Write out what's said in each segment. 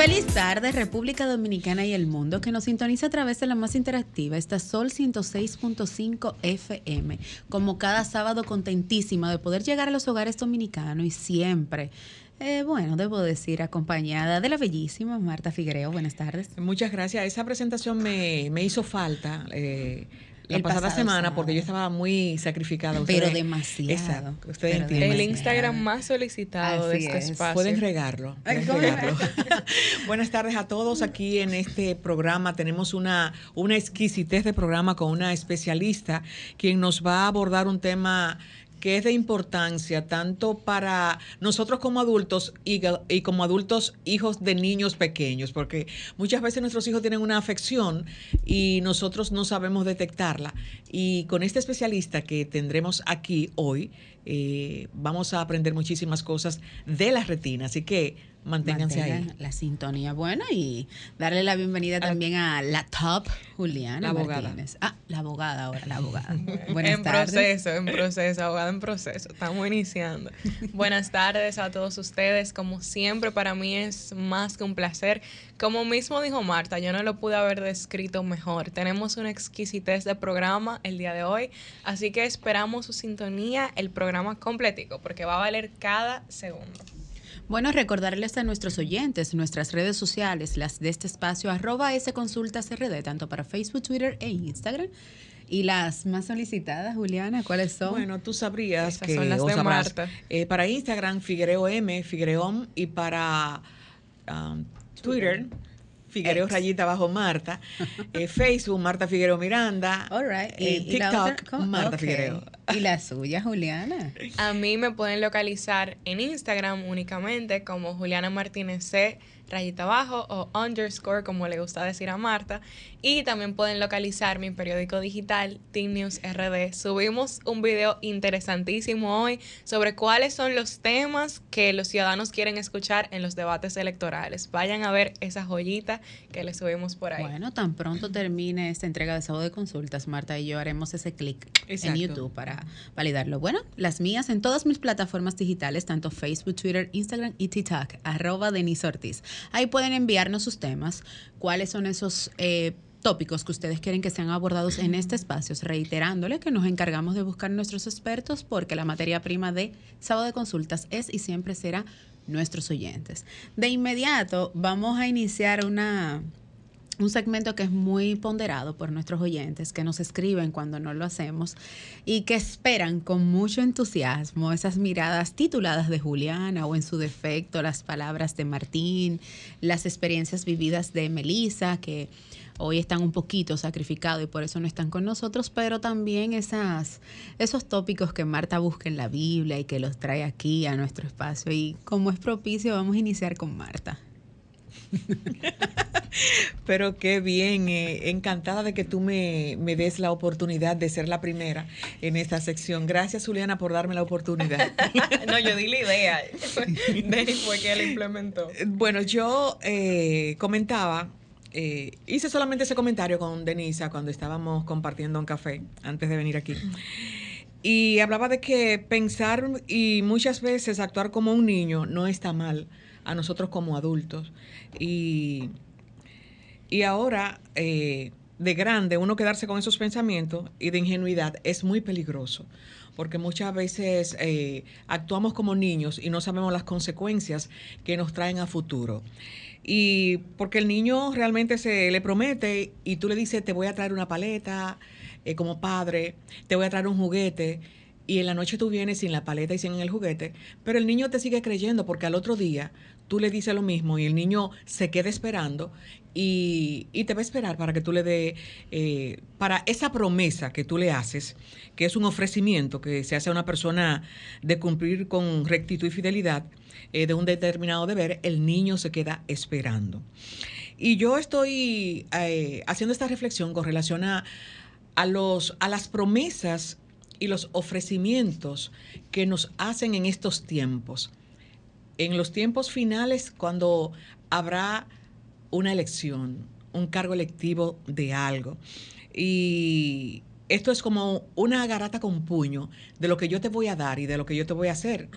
Feliz tarde, República Dominicana y el mundo que nos sintoniza a través de la más interactiva, esta Sol 106.5 FM. Como cada sábado, contentísima de poder llegar a los hogares dominicanos y siempre. Eh, bueno, debo decir, acompañada de la bellísima Marta Figuereo. Buenas tardes. Muchas gracias. Esa presentación me, me hizo falta. Eh, la pasada semana porque yo estaba muy sacrificada. pero demasiado. Exacto. Ustedes entienden. El Instagram más solicitado de este espacio. Pueden regarlo. Pueden regarlo. Buenas tardes a todos. Aquí en este programa tenemos una, una exquisitez de programa con una especialista quien nos va a abordar un tema que es de importancia tanto para nosotros como adultos y, como adultos hijos de niños pequeños, porque muchas veces nuestros hijos tienen una afección y nosotros no sabemos detectarla. Y con este especialista que tendremos aquí hoy, eh, vamos a aprender muchísimas cosas de la retina. Así que manténganse ahí. La sintonía buena y darle la bienvenida también a la top Juliana. La abogada. Ah, la abogada ahora, la abogada. Buenas en proceso, en proceso, abogada en proceso. Estamos iniciando. Buenas tardes a todos ustedes. Como siempre, para mí es más que un placer. Como mismo dijo Marta, yo no lo pude haber descrito mejor. Tenemos una exquisitez de programa el día de hoy, así que esperamos su sintonía, el programa completico, porque va a valer cada segundo. Bueno, recordarles a nuestros oyentes nuestras redes sociales, las de este espacio, arroba S Consultas RD, tanto para Facebook, Twitter e Instagram. Y las más solicitadas, Juliana, ¿cuáles son? Bueno, tú sabrías que son las de Marta. Eh, para Instagram, Figuereo M, Figuereom, y para um, Twitter Figuereo Rayita bajo Marta, eh, Facebook Marta Figuereo Miranda, All right. ¿Y, TikTok Marta Figuereo. ¿Y la suya, Juliana? A mí me pueden localizar en Instagram únicamente como Juliana Martínez C rayita abajo o underscore, como le gusta decir a Marta. Y también pueden localizar mi periódico digital, Team News RD. Subimos un video interesantísimo hoy sobre cuáles son los temas que los ciudadanos quieren escuchar en los debates electorales. Vayan a ver esa joyita que le subimos por ahí. Bueno, tan pronto termine esta entrega de sábado de consultas, Marta y yo haremos ese clic en YouTube para validarlo. Bueno, las mías en todas mis plataformas digitales, tanto Facebook, Twitter, Instagram y TikTok, arroba Denise Ortiz. Ahí pueden enviarnos sus temas, cuáles son esos eh, tópicos que ustedes quieren que sean abordados en este espacio, reiterándole que nos encargamos de buscar nuestros expertos porque la materia prima de sábado de consultas es y siempre será nuestros oyentes. De inmediato vamos a iniciar una un segmento que es muy ponderado por nuestros oyentes, que nos escriben cuando no lo hacemos y que esperan con mucho entusiasmo esas miradas tituladas de Juliana o en su defecto las palabras de Martín, las experiencias vividas de Melissa, que hoy están un poquito sacrificados y por eso no están con nosotros, pero también esas, esos tópicos que Marta busca en la Biblia y que los trae aquí a nuestro espacio. Y como es propicio, vamos a iniciar con Marta. Pero qué bien, eh, encantada de que tú me, des la oportunidad de ser la primera en esta sección. Gracias, Juliana, por darme la oportunidad. no, yo di la idea. Denis fue que la implementó. Bueno, yo eh, comentaba, eh, hice solamente ese comentario con Denisa cuando estábamos compartiendo un café antes de venir aquí. Y hablaba de que pensar y muchas veces actuar como un niño no está mal a nosotros como adultos. Y, y ahora, eh, de grande, uno quedarse con esos pensamientos y de ingenuidad es muy peligroso, porque muchas veces eh, actuamos como niños y no sabemos las consecuencias que nos traen a futuro. Y porque el niño realmente se le promete y tú le dices, te voy a traer una paleta eh, como padre, te voy a traer un juguete y en la noche tú vienes sin la paleta y sin el juguete, pero el niño te sigue creyendo porque al otro día tú le dices lo mismo y el niño se queda esperando y, te va a esperar para que tú le dé, eh, para esa promesa que tú le haces, que es un ofrecimiento que se hace a una persona de cumplir con rectitud y fidelidad eh, de un determinado deber, el niño se queda esperando. Y yo estoy eh, haciendo esta reflexión con relación a, los, a las promesas y los ofrecimientos que nos hacen en estos tiempos. En los tiempos finales, cuando habrá una elección, un cargo electivo de algo. Y esto es como una garata con puño de lo que yo te voy a dar y de lo que yo te voy a hacer.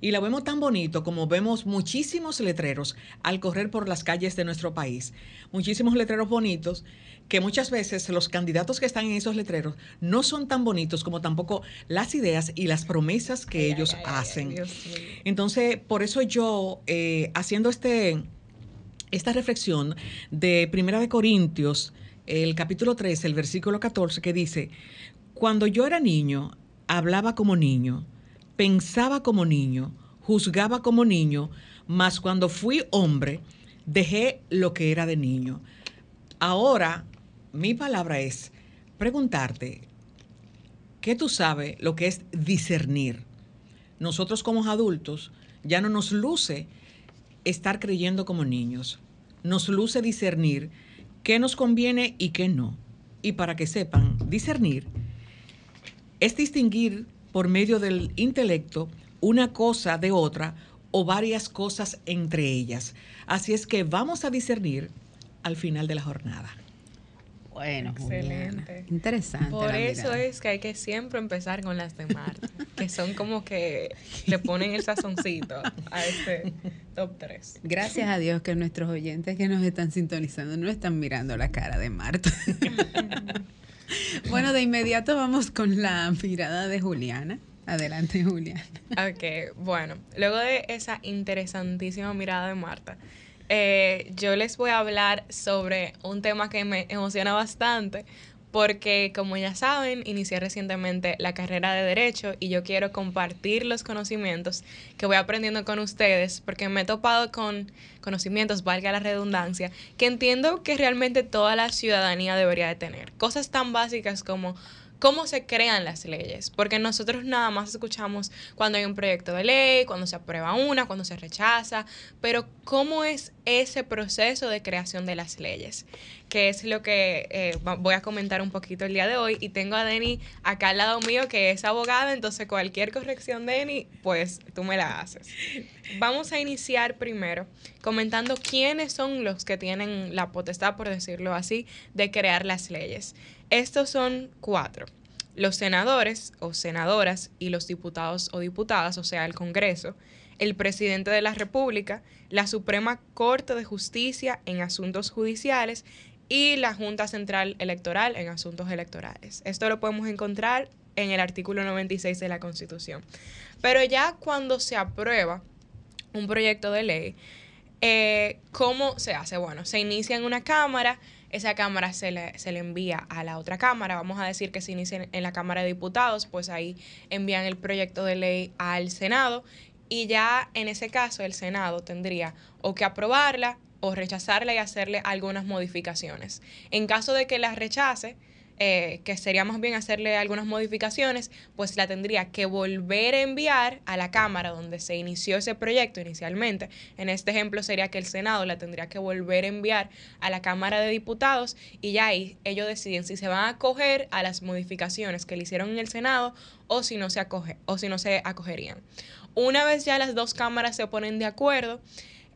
Y la vemos tan bonito como vemos muchísimos letreros al correr por las calles de nuestro país. Muchísimos letreros bonitos que muchas veces los candidatos que están en esos letreros no son tan bonitos como tampoco las ideas y las promesas que ellos hacen. Entonces, por eso yo, eh, haciendo este, esta reflexión de Primera de Corintios, el capítulo 13, el versículo 14, que dice, cuando yo era niño, hablaba como niño, pensaba como niño, juzgaba como niño, mas cuando fui hombre, dejé lo que era de niño. Ahora, mi palabra es preguntarte, ¿qué tú sabes lo que es discernir? Nosotros como adultos ya no nos luce estar creyendo como niños, nos luce discernir qué nos conviene y qué no. Y para que sepan, discernir es distinguir por medio del intelecto una cosa de otra o varias cosas entre ellas. Así es que vamos a discernir al final de la jornada. Bueno, excelente. Interesante. Por eso es que hay que siempre empezar con las de Marta, que son como que le ponen el sazoncito a este top 3. Gracias a Dios que nuestros oyentes que nos están sintonizando no están mirando la cara de Marta. bueno, de inmediato vamos con la mirada de Juliana. Adelante, Juliana. Ok, bueno, luego de esa interesantísima mirada de Marta, eh, yo les voy a hablar sobre un tema que me emociona bastante porque como ya saben, inicié recientemente la carrera de derecho y yo quiero compartir los conocimientos que voy aprendiendo con ustedes porque me he topado con conocimientos, valga la redundancia, que entiendo que realmente toda la ciudadanía debería de tener. Cosas tan básicas como cómo se crean las leyes, porque nosotros nada más escuchamos cuando hay un proyecto de ley, cuando se aprueba una, cuando se rechaza, pero cómo es ese proceso de creación de las leyes, que es lo que eh, voy a comentar un poquito el día de hoy. Y tengo a Denny acá al lado mío, que es abogada, entonces cualquier corrección, Denny, pues tú me la haces. Vamos a iniciar primero comentando quiénes son los que tienen la potestad, por decirlo así, de crear las leyes. Estos son cuatro. Los senadores o senadoras y los diputados o diputadas, o sea, el Congreso, el presidente de la República, la Suprema Corte de Justicia en asuntos judiciales y la Junta Central Electoral en asuntos electorales. Esto lo podemos encontrar en el artículo 96 de la Constitución. Pero ya cuando se aprueba un proyecto de ley, eh, ¿cómo se hace? Bueno, se inicia en una Cámara, esa cámara se le, se le envía a la otra cámara, vamos a decir que se inicia en la Cámara de Diputados, pues ahí envían el proyecto de ley al Senado y ya en ese caso el Senado tendría o que aprobarla o rechazarla y hacerle algunas modificaciones. En caso de que la rechace, eh, que sería más bien hacerle algunas modificaciones, pues la tendría que volver a enviar a la Cámara donde se inició ese proyecto inicialmente. En este ejemplo sería que el Senado la tendría que volver a enviar a la Cámara de Diputados y ya ahí ellos deciden si se van a acoger a las modificaciones que le hicieron en el Senado o si no se acoge o si no se acogerían. Una vez ya las dos cámaras se ponen de acuerdo,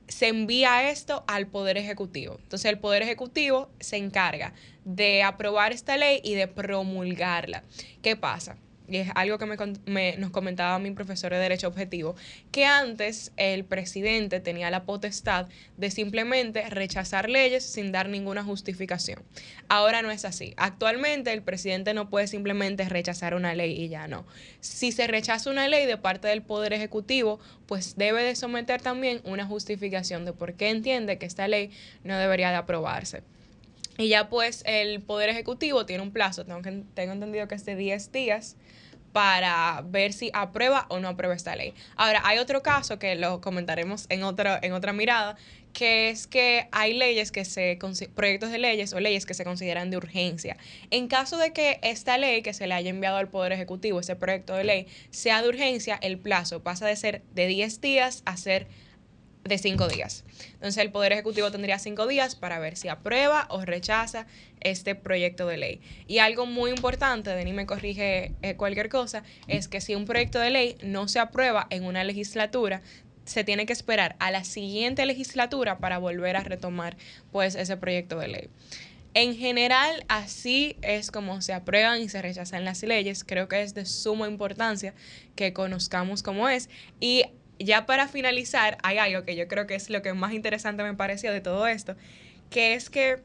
se envía esto al Poder Ejecutivo. Entonces el Poder Ejecutivo se encarga de aprobar esta ley y de promulgarla. ¿Qué pasa? y es algo que me, nos comentaba mi profesor de Derecho Objetivo, que antes el presidente tenía la potestad de simplemente rechazar leyes sin dar ninguna justificación. Ahora no es así. Actualmente el presidente no puede simplemente rechazar una ley y ya no. Si se rechaza una ley de parte del Poder Ejecutivo, pues debe de someter también una justificación de por qué entiende que esta ley no debería de aprobarse. Y ya pues el Poder Ejecutivo tiene un plazo, tengo, que, tengo entendido que es de 10 días, para ver si aprueba o no aprueba esta ley. Ahora, hay otro caso que lo comentaremos en otra, en otra mirada, que es que hay leyes que se, proyectos de leyes o leyes que se consideran de urgencia. En caso de que esta ley que se le haya enviado al Poder Ejecutivo, ese proyecto de ley, sea de urgencia, el plazo pasa de ser de 10 días a ser de 5 días. Entonces el Poder Ejecutivo tendría 5 días para ver si aprueba o rechaza este proyecto de ley. Y algo muy importante, Denis me corrige eh, cualquier cosa, es que si un proyecto de ley no se aprueba en una legislatura, se tiene que esperar a la siguiente legislatura para volver a retomar pues ese proyecto de ley. En general, así es como se aprueban y se rechazan las leyes. Creo que es de suma importancia que conozcamos cómo es. Y ya para finalizar, hay algo que yo creo que es lo que más interesante me pareció de todo esto, que es que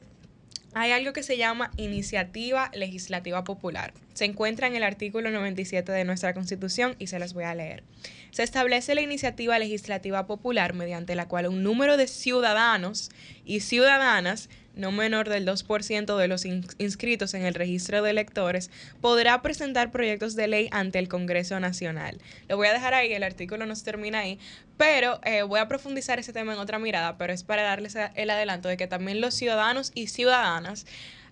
hay algo que se llama iniciativa legislativa popular. Se encuentra en el artículo 97 de nuestra Constitución y se las voy a leer. Se establece la iniciativa legislativa popular mediante la cual un número de ciudadanos y ciudadanas no menor del 2% de los inscritos en el registro de electores, podrá presentar proyectos de ley ante el Congreso Nacional. Lo voy a dejar ahí, el artículo no termina ahí, pero eh, voy a profundizar ese tema en otra mirada, pero es para darles el adelanto de que también los ciudadanos y ciudadanas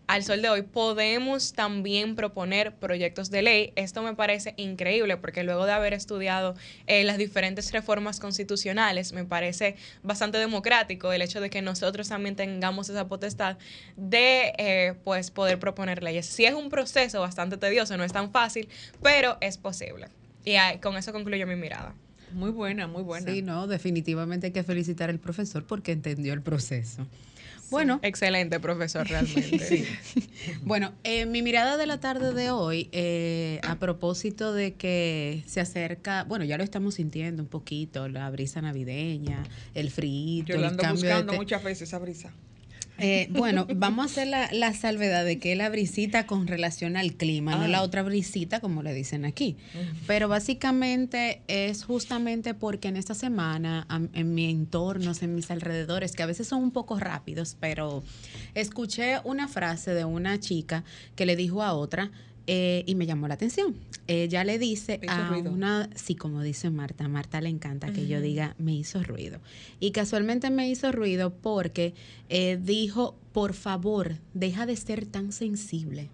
al sol de hoy podemos también proponer proyectos de ley. Esto me parece increíble porque luego de haber estudiado eh, las diferentes reformas constitucionales, me parece bastante democrático el hecho de que nosotros también tengamos esa potestad de eh, pues poder proponer leyes. Sí es un proceso bastante tedioso, no es tan fácil, pero es posible. Y con eso concluyo mi mirada. Muy buena, muy buena. Sí, no, definitivamente hay que felicitar al profesor porque entendió el proceso. Bueno. Excelente profesor, realmente. bueno, eh, mi mirada de la tarde de hoy, eh, a propósito de que se acerca, bueno, ya lo estamos sintiendo un poquito, la brisa navideña, el frío. Yo lo ando buscando muchas veces esa brisa. Eh, bueno, vamos a hacer la, salvedad de que es la brisita con relación al clima, no la ah. otra brisita como le dicen aquí. Pero básicamente es justamente porque en esta semana, en mi entorno, en mis alrededores, que a veces son un poco rápidos, pero escuché una frase de una chica que le dijo a otra, eh, y me llamó la atención. Ella le dice a una, sí, como dice Marta, Marta le encanta que yo diga, me hizo ruido. Y casualmente me hizo ruido porque eh, dijo, por favor, deja de ser tan sensible.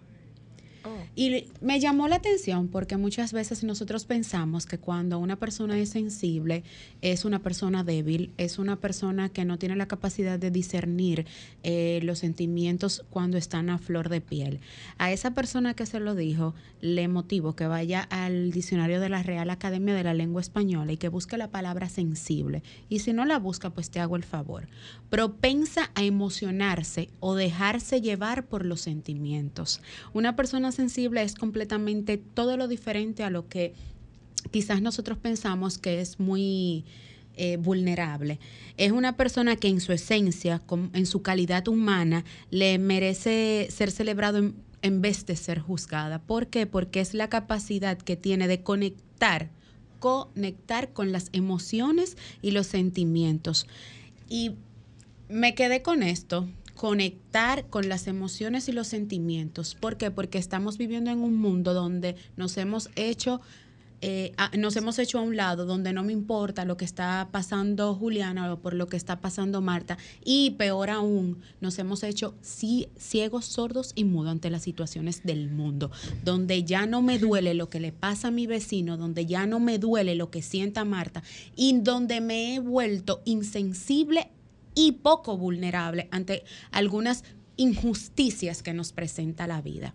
Y me llamó la atención porque muchas veces nosotros pensamos que cuando una persona es sensible es una persona débil, es una persona que no tiene la capacidad de discernir eh, los sentimientos cuando están a flor de piel. A esa persona que se lo dijo, le motivo que vaya al diccionario de la Real Academia de la Lengua Española y que busque la palabra sensible. Y si no la busca, pues te hago el favor. Propensa a emocionarse o dejarse llevar por los sentimientos. Una persona sensible es completamente todo lo diferente a lo que quizás nosotros pensamos que es muy eh, vulnerable. Es una persona que en su esencia, en su calidad humana, le merece ser celebrado en, en vez de ser juzgada. ¿Por qué? Porque es la capacidad que tiene de conectar, conectar con las emociones y los sentimientos. Y me quedé con esto conectar con las emociones y los sentimientos. ¿Por qué? Porque estamos viviendo en un mundo donde nos hemos hecho eh, nos hemos hecho a un lado donde no me importa lo que está pasando Juliana o por lo que está pasando Marta y peor aún, nos hemos hecho ciegos, sordos y mudos ante las situaciones del mundo, donde ya no me duele lo que le pasa a mi vecino, donde ya no me duele lo que sienta Marta y donde me he vuelto insensible y poco vulnerable ante algunas injusticias que nos presenta la vida.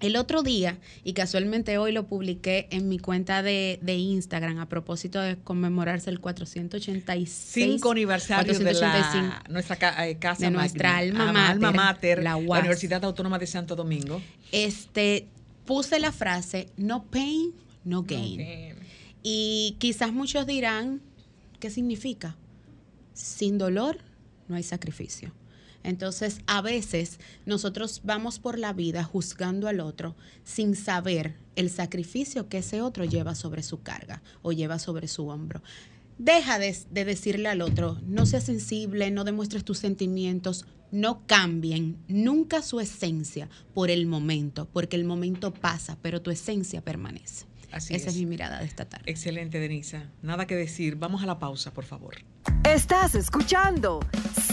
El otro día, y casualmente hoy lo publiqué en mi cuenta de, Instagram a propósito de conmemorarse el 486 aniversario de nuestra eh, casa de nuestra alma, mater, la, Universidad Autónoma de Santo Domingo. Este puse la frase no pain, no gain. Y quizás muchos dirán, ¿qué significa? Sin dolor no hay sacrificio. Entonces, a veces nosotros vamos por la vida juzgando al otro sin saber el sacrificio que ese otro lleva sobre su carga o lleva sobre su hombro. Deja de, decirle al otro, no seas sensible, no demuestres tus sentimientos, no cambien nunca su esencia por el momento, porque el momento pasa, pero tu esencia permanece. Esa es. mi mirada de esta tarde. Excelente, Denisa. Nada que decir. Vamos a la pausa, por favor. Estás escuchando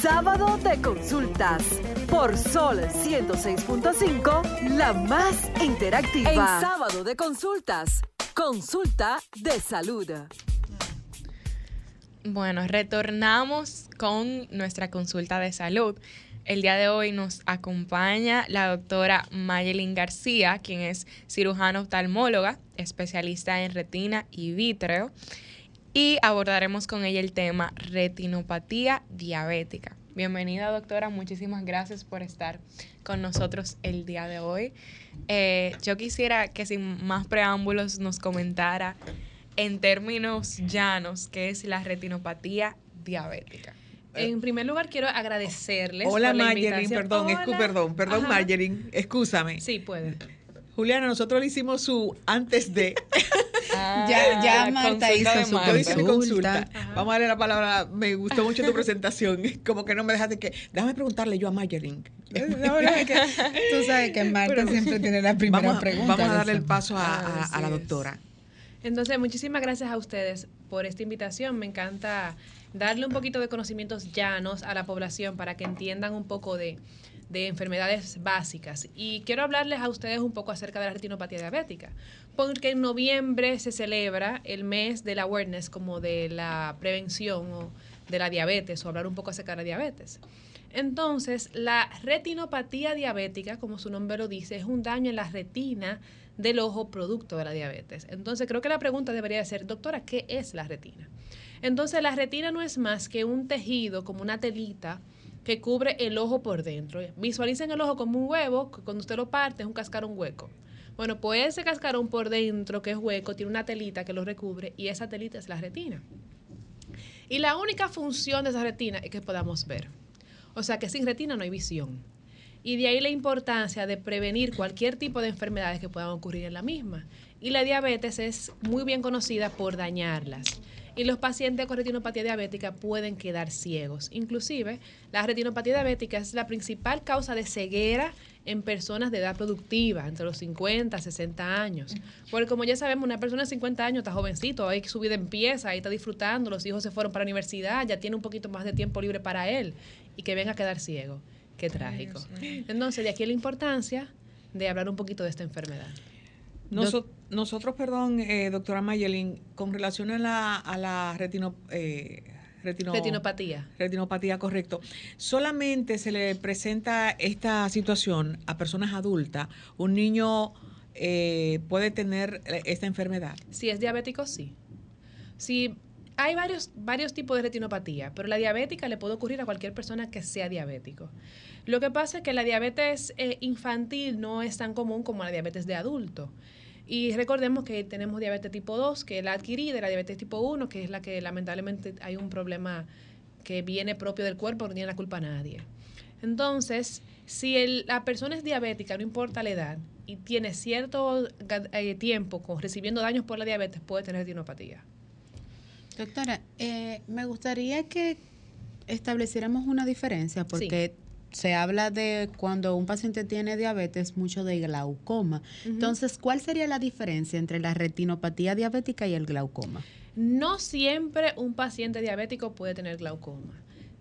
Sábado de Consultas por Sol 106.5, la más interactiva. En Sábado de Consultas, consulta de salud. Bueno, retornamos con nuestra consulta de salud. El día de hoy nos acompaña la doctora Mayelin García, quien es cirujana oftalmóloga, especialista en retina y vítreo, y abordaremos con ella el tema retinopatía diabética. Bienvenida doctora, muchísimas gracias por estar con nosotros el día de hoy. Eh, yo quisiera que sin más preámbulos nos comentara en términos llanos qué es la retinopatía diabética. En primer lugar, quiero agradecerles. Hola, por la perdón, perdón, perdón, Margerin, excúsame. Sí, puede. Juliana, nosotros le hicimos su antes de. Ah, ya, ya Marta hizo su consulta. consulta. Vamos a darle la palabra. Me gustó mucho tu presentación. Como que no me dejaste que. Déjame preguntarle yo a Margerin. Tú sabes que Marta siempre tiene la primera pregunta. Vamos a darle el paso a, a la doctora. Entonces, muchísimas gracias a ustedes por esta invitación. Me encanta darle un poquito de conocimientos llanos a la población para que entiendan un poco de, enfermedades básicas. Y quiero hablarles a ustedes un poco acerca de la retinopatía diabética, porque en noviembre se celebra el mes del awareness, como de la prevención o de la diabetes, o hablar un poco acerca de la diabetes. Entonces, la retinopatía diabética, como su nombre lo dice, es un daño en la retina del ojo producto de la diabetes. Entonces, creo que la pregunta debería ser, doctora, ¿qué es la retina? Entonces la retina no es más que un tejido, como una telita, que cubre el ojo por dentro. Visualicen el ojo como un huevo, que cuando usted lo parte es un cascarón hueco. Bueno, pues ese cascarón por dentro, que es hueco, tiene una telita que lo recubre y esa telita es la retina. Y la única función de esa retina es que podamos ver. O sea que sin retina no hay visión. Y de ahí la importancia de prevenir cualquier tipo de enfermedades que puedan ocurrir en la misma. Y la diabetes es muy bien conocida por dañarlas y los pacientes con retinopatía diabética pueden quedar ciegos. Inclusive, la retinopatía diabética es la principal causa de ceguera en personas de edad productiva, entre los 50 60 años. Porque como ya sabemos, una persona de 50 años está jovencito, ahí su vida empieza, ahí está disfrutando, los hijos se fueron para la universidad, ya tiene un poquito más de tiempo libre para él y que venga a quedar ciego. Qué trágico. Entonces, de aquí la importancia de hablar un poquito de esta enfermedad nosotros, perdón, eh, doctora Mayelin, con relación a la, a la retino, eh, retinopatía. Retinopatía, correcto. Solamente se le presenta esta situación a personas adultas. Un niño eh, puede tener esta enfermedad. Si es diabético, sí. Si hay varios, varios tipos de retinopatía, pero la diabética le puede ocurrir a cualquier persona que sea diabético. Lo que pasa es que la diabetes infantil no es tan común como la diabetes de adulto. Y recordemos que tenemos diabetes tipo 2, que es la adquirida, la diabetes tipo 1, que es la que lamentablemente hay un problema que viene propio del cuerpo, no tiene la culpa a nadie. Entonces, si la persona es diabética, no importa la edad, y tiene cierto eh, tiempo con, recibiendo daños por la diabetes, puede tener retinopatía. Doctora, eh, me gustaría que estableciéramos una diferencia, porque se habla de cuando un paciente tiene diabetes, mucho de glaucoma. Entonces, ¿cuál sería la diferencia entre la retinopatía diabética y el glaucoma? No siempre un paciente diabético puede tener glaucoma.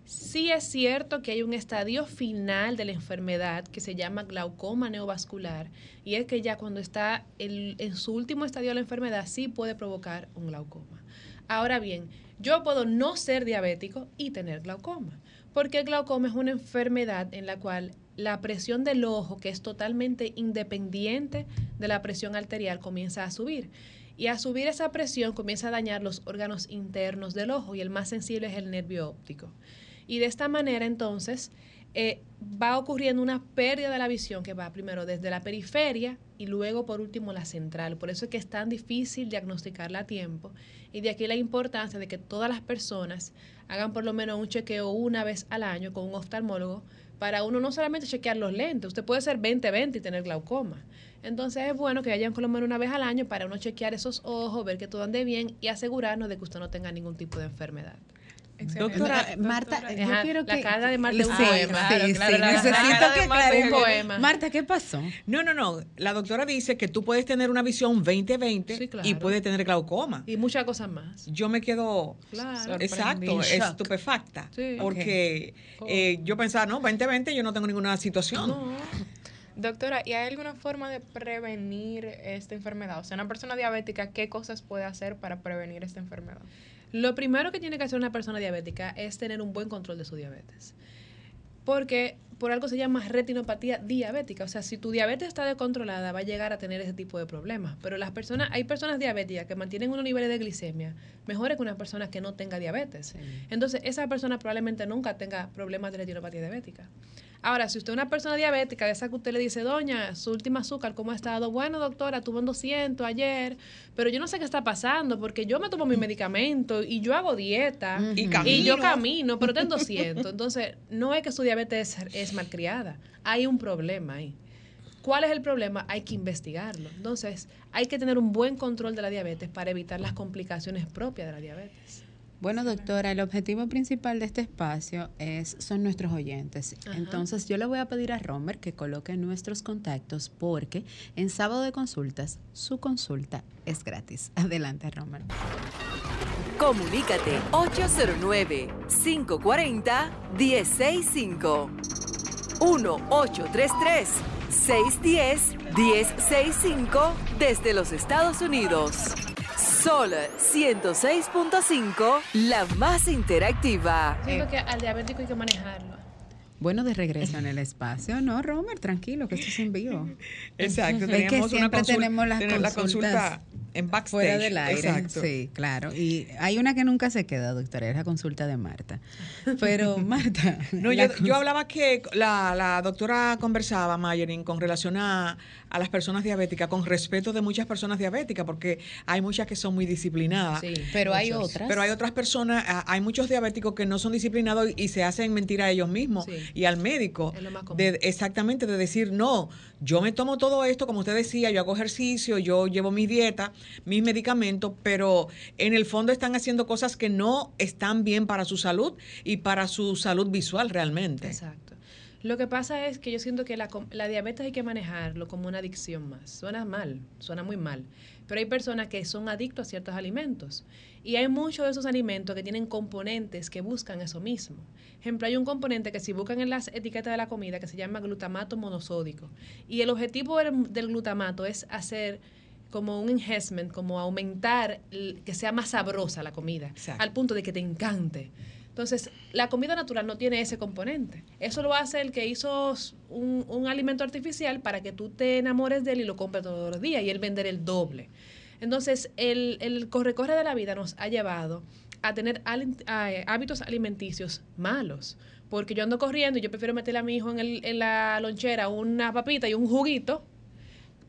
Sí es cierto que hay un estadio final de la enfermedad que se llama glaucoma neovascular y es que ya cuando está en su último estadio de la enfermedad sí puede provocar un glaucoma. Ahora bien, yo puedo no ser diabético y tener glaucoma. Porque el glaucoma es una enfermedad en la cual la presión del ojo, que es totalmente independiente de la presión arterial, comienza a subir. Y a subir esa presión comienza a dañar los órganos internos del ojo y el más sensible es el nervio óptico. Y de esta manera entonces eh, va ocurriendo una pérdida de la visión que va primero desde la periferia y luego por último la central. Por eso es que es tan difícil diagnosticarla a tiempo y de aquí la importancia de que todas las personas hagan por lo menos un chequeo una vez al año con un oftalmólogo para uno no solamente chequear los lentes, usted puede ser 20-20 y tener glaucoma. Entonces es bueno que vayan por lo menos una vez al año para uno chequear esos ojos, ver que todo ande bien y asegurarnos de que usted no tenga ningún tipo de enfermedad. Doctora, Marta, yo quiero que... La cara de Marta es un poema. Sí, sí, necesito que aclare un poema. Marta, ¿qué pasó? No, no, no. La doctora dice que tú puedes tener una visión 20-20 y puedes tener glaucoma. Y muchas cosas más. Yo me quedo... Claro. Exacto, estupefacta. Porque eh, yo pensaba, no, 20-20 yo no tengo ninguna situación. No. Doctora, ¿y hay alguna forma de prevenir esta enfermedad? O sea, una persona diabética, ¿qué cosas puede hacer para prevenir esta enfermedad? Lo primero que tiene que hacer una persona diabética es tener un buen control de su diabetes. Porque por algo se llama retinopatía diabética. O sea, si tu diabetes está descontrolada, va a llegar a tener ese tipo de problemas. Pero las personas, hay personas diabéticas que mantienen unos niveles de glicemia mejores que una persona que no tenga diabetes. Entonces, esa persona probablemente nunca tenga problemas de retinopatía diabética. Ahora, si usted es una persona diabética, de esa que usted le dice, doña, su última azúcar, ¿cómo ha estado? Bueno, doctora, tuvo un 200 ayer, pero yo no sé qué está pasando porque yo me tomo mi medicamento y yo hago dieta y, yo camino, pero tengo 200. Entonces, no es que su diabetes es, es malcriada, hay un problema ahí. ¿Cuál es el problema? Hay que investigarlo. Entonces, hay que tener un buen control de la diabetes para evitar las complicaciones propias de la diabetes. Bueno, doctora, el objetivo principal de este espacio es son nuestros oyentes. Entonces, yo le voy a pedir a Romer que coloque nuestros contactos porque en sábado de consultas su consulta es gratis. Adelante, Romer. Comunícate 809 540 165 1833 610 1065 desde los Estados Unidos. Sol 106.5, la más interactiva. Siento que al diabético hay que manejarlo. Bueno, de regreso en el espacio. No, Romer, tranquilo, que esto es en vivo. Exacto, teníamos una consulta, tenemos las la consulta en backstage. Fuera del aire. Sí, claro. Y hay una que nunca se queda, doctora, es la consulta de Marta. Pero, Marta. No, yo, hablaba que la, la doctora conversaba, Mayerin, con relación a, a, las personas diabéticas, con respeto de muchas personas diabéticas, porque hay muchas que son muy disciplinadas. Sí, pero hay otras. Pero hay otras personas, hay muchos diabéticos que no son disciplinados y, se hacen mentir a ellos mismos y al médico. Es lo más de, exactamente, de decir, no, yo me tomo todo esto, como usted decía, yo hago ejercicio, yo llevo mi dieta mis medicamentos, pero en el fondo están haciendo cosas que no están bien para su salud y para su salud visual realmente. Exacto. Lo que pasa es que yo siento que la, la, diabetes hay que manejarlo como una adicción más. Suena mal, suena muy mal. Pero hay personas que son adictos a ciertos alimentos. Y hay muchos de esos alimentos que tienen componentes que buscan eso mismo. Ejemplo, hay un componente que si buscan en las etiquetas de la comida que se llama glutamato monosódico. Y el objetivo del glutamato es hacer como un enhancement, como aumentar, que sea más sabrosa la comida, al punto de que te encante. Entonces, la comida natural no tiene ese componente. Eso lo hace el que hizo un, alimento artificial para que tú te enamores de él y lo compres todos los días y él vender el doble. Entonces, el, el corre-corre de la vida nos ha llevado a tener hábitos alimenticios malos. Porque yo ando corriendo y yo prefiero meterle a mi hijo en, el, en la lonchera una papita y un juguito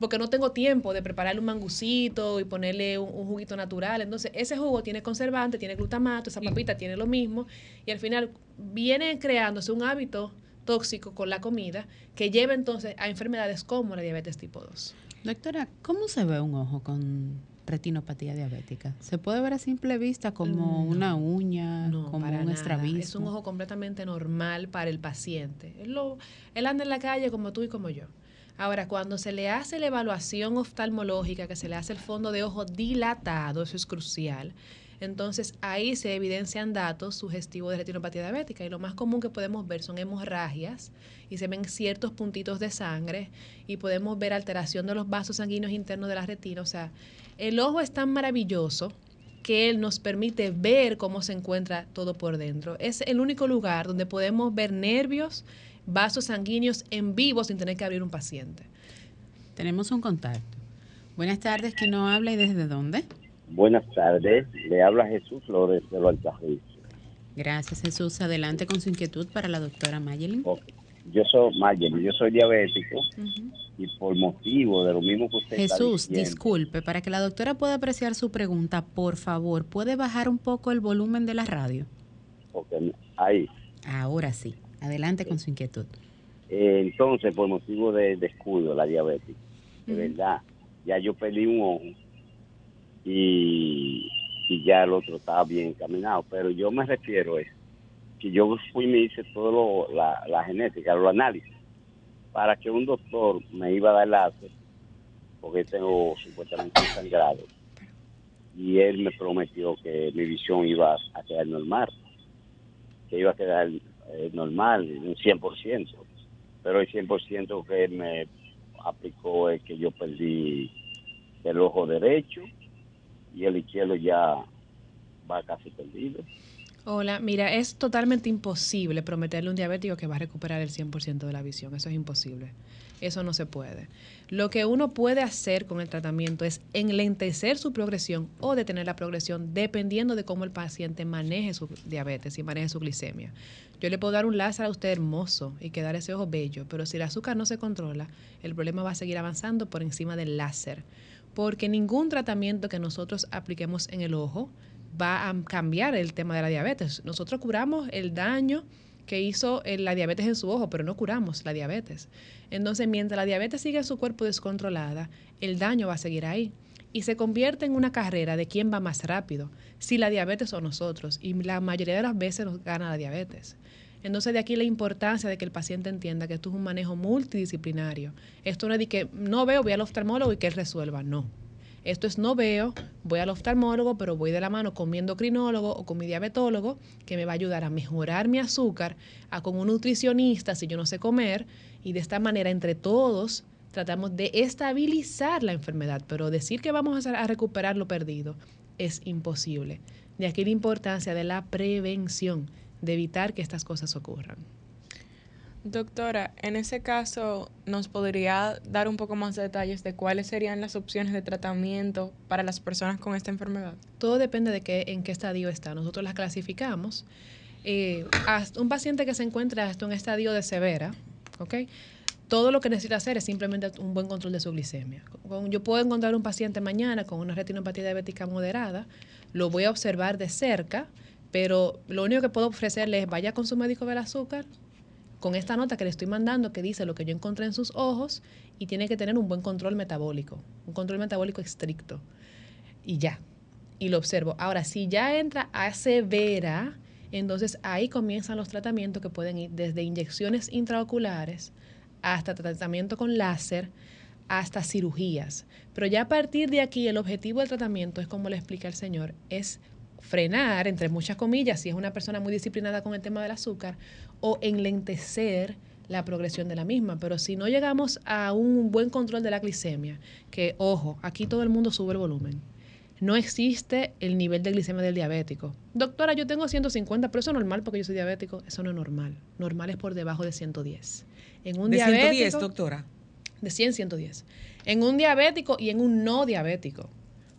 porque no tengo tiempo de prepararle un mangucito y ponerle un, juguito natural. Entonces, ese jugo tiene conservante, tiene glutamato, esa papita tiene lo mismo, y al final viene creándose un hábito tóxico con la comida que lleva entonces a enfermedades como la diabetes tipo 2. Doctora, ¿cómo se ve un ojo con retinopatía diabética? ¿Se puede ver a simple vista como una uña, como un estrabismo? Es un ojo completamente normal para el paciente. él anda en la calle como tú y como yo. Ahora, cuando se le hace la evaluación oftalmológica, que se le hace el fondo de ojo dilatado, eso es crucial, entonces ahí se evidencian datos sugestivos de retinopatía diabética y lo más común que podemos ver son hemorragias y se ven ciertos puntitos de sangre y podemos ver alteración de los vasos sanguíneos internos de la retina. O sea, el ojo es tan maravilloso que él nos permite ver cómo se encuentra todo por dentro. Es el único lugar donde podemos ver nervios vasos sanguíneos en vivo sin tener que abrir un paciente. Tenemos un contacto. Buenas tardes, ¿quién no habla y desde dónde? Buenas tardes, le habla Jesús Flores de los Gracias Jesús, adelante con su inquietud para la doctora Mayelin. Yo soy Mayelin, yo soy diabético y por motivo de lo mismo que usted Jesús, disculpe, para que la doctora pueda apreciar su pregunta, por favor, ¿puede bajar un poco el volumen de la radio? Ok, ahí. Ahora sí. Adelante con su inquietud. Eh, entonces, por motivo de descuido, la diabetes, de verdad, ya yo perdí un ojo y y ya el otro estaba bien encaminado. Pero yo me refiero a que yo fui y me hice todo la, la genética, los análisis, para que un doctor me iba a dar láser, porque tengo supuestamente sangrado, y él me prometió que mi visión iba a quedar normal, que iba a quedar eh, normal, un 100%, pero el 100% que me aplicó es que yo perdí el ojo derecho y el izquierdo ya va casi perdido. Hola, mira, es totalmente imposible prometerle a un diabético que va a recuperar el 100% de la visión. Eso es imposible. Eso no se puede. Lo que uno puede hacer con el tratamiento es enlentecer su progresión o detener la progresión dependiendo de cómo el paciente maneje su diabetes y maneje su glicemia. Yo le puedo dar un láser a usted hermoso y quedar ese ojo bello, pero si el azúcar no se controla, el problema va a seguir avanzando por encima del láser. Porque ningún tratamiento que nosotros apliquemos en el ojo va a cambiar el tema de la diabetes. Nosotros curamos el daño que hizo eh, la diabetes en su ojo, pero no curamos la diabetes. Entonces, mientras la diabetes sigue en su cuerpo descontrolada, el daño va a seguir ahí. Y se convierte en una carrera de quién va más rápido, si la diabetes o nosotros. Y la mayoría de las veces nos gana la diabetes. Entonces, de aquí la importancia de que el paciente entienda que esto es un manejo multidisciplinario. Esto no es de que no veo, voy al oftalmólogo y que él resuelva. No. Esto es no veo, voy al oftalmólogo, pero voy de la mano con mi endocrinólogo o con mi diabetólogo, que me va a ayudar a mejorar mi azúcar, a con un nutricionista si yo no sé comer, y de esta manera entre todos tratamos de estabilizar la enfermedad, pero decir que vamos a recuperar lo perdido es imposible. De aquí la importancia de la prevención, de evitar que estas cosas ocurran. Doctora, en ese caso, ¿nos podría dar un poco más de detalles de cuáles serían las opciones de tratamiento para las personas con esta enfermedad? Todo depende de qué, en qué estadio está. Nosotros las clasificamos. Eh, un paciente que se encuentra hasta un estadio de severa. Todo lo que necesita hacer es simplemente un buen control de su glicemia. Yo puedo encontrar un paciente mañana con una retinopatía diabética moderada, lo voy a observar de cerca, pero lo único que puedo ofrecerle es vaya con su médico del azúcar, con esta nota que le estoy mandando que dice lo que yo encontré en sus ojos y tiene que tener un buen control metabólico, un control metabólico estricto. Y ya, y lo observo. Ahora, si ya entra a severa, entonces ahí comienzan los tratamientos que pueden ir desde inyecciones intraoculares hasta tratamiento con láser, hasta cirugías. Pero ya a partir de aquí el objetivo del tratamiento es como le explica el señor, es frenar, entre muchas comillas, si es una persona muy disciplinada con el tema del azúcar, o enlentecer la progresión de la misma. Pero si no llegamos a un buen control de la glicemia, que ojo, aquí todo el mundo sube el volumen. No existe el nivel de glicemia del diabético. Doctora, yo tengo 150, pero eso es normal porque yo soy diabético. Eso no es normal. Normal es por debajo de 110. En un ¿De 110, doctora? De 100, 110. En un diabético y en un no diabético.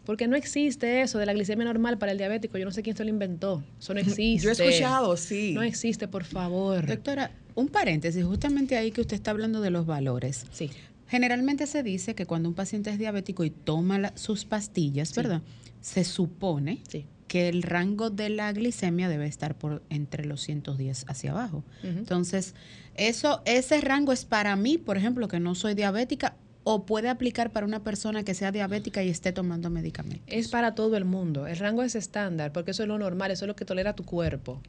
Porque no existe eso de la glicemia normal para el diabético. Yo no sé quién se lo inventó. Eso no existe. Yo he escuchado, sí. No existe, por favor. Doctora, un paréntesis, justamente ahí que usted está hablando de los valores. Sí. Generalmente se dice que cuando un paciente es diabético y toma sus pastillas, ¿verdad? Se supone que el rango de la glicemia debe estar por entre los 110 hacia abajo. Entonces, eso, ese rango es para mí, por ejemplo, que no soy diabética, o puede aplicar para una persona que sea diabética y esté tomando medicamentos? Es para todo el mundo. El rango es estándar porque eso es lo normal, eso es lo que tolera tu cuerpo.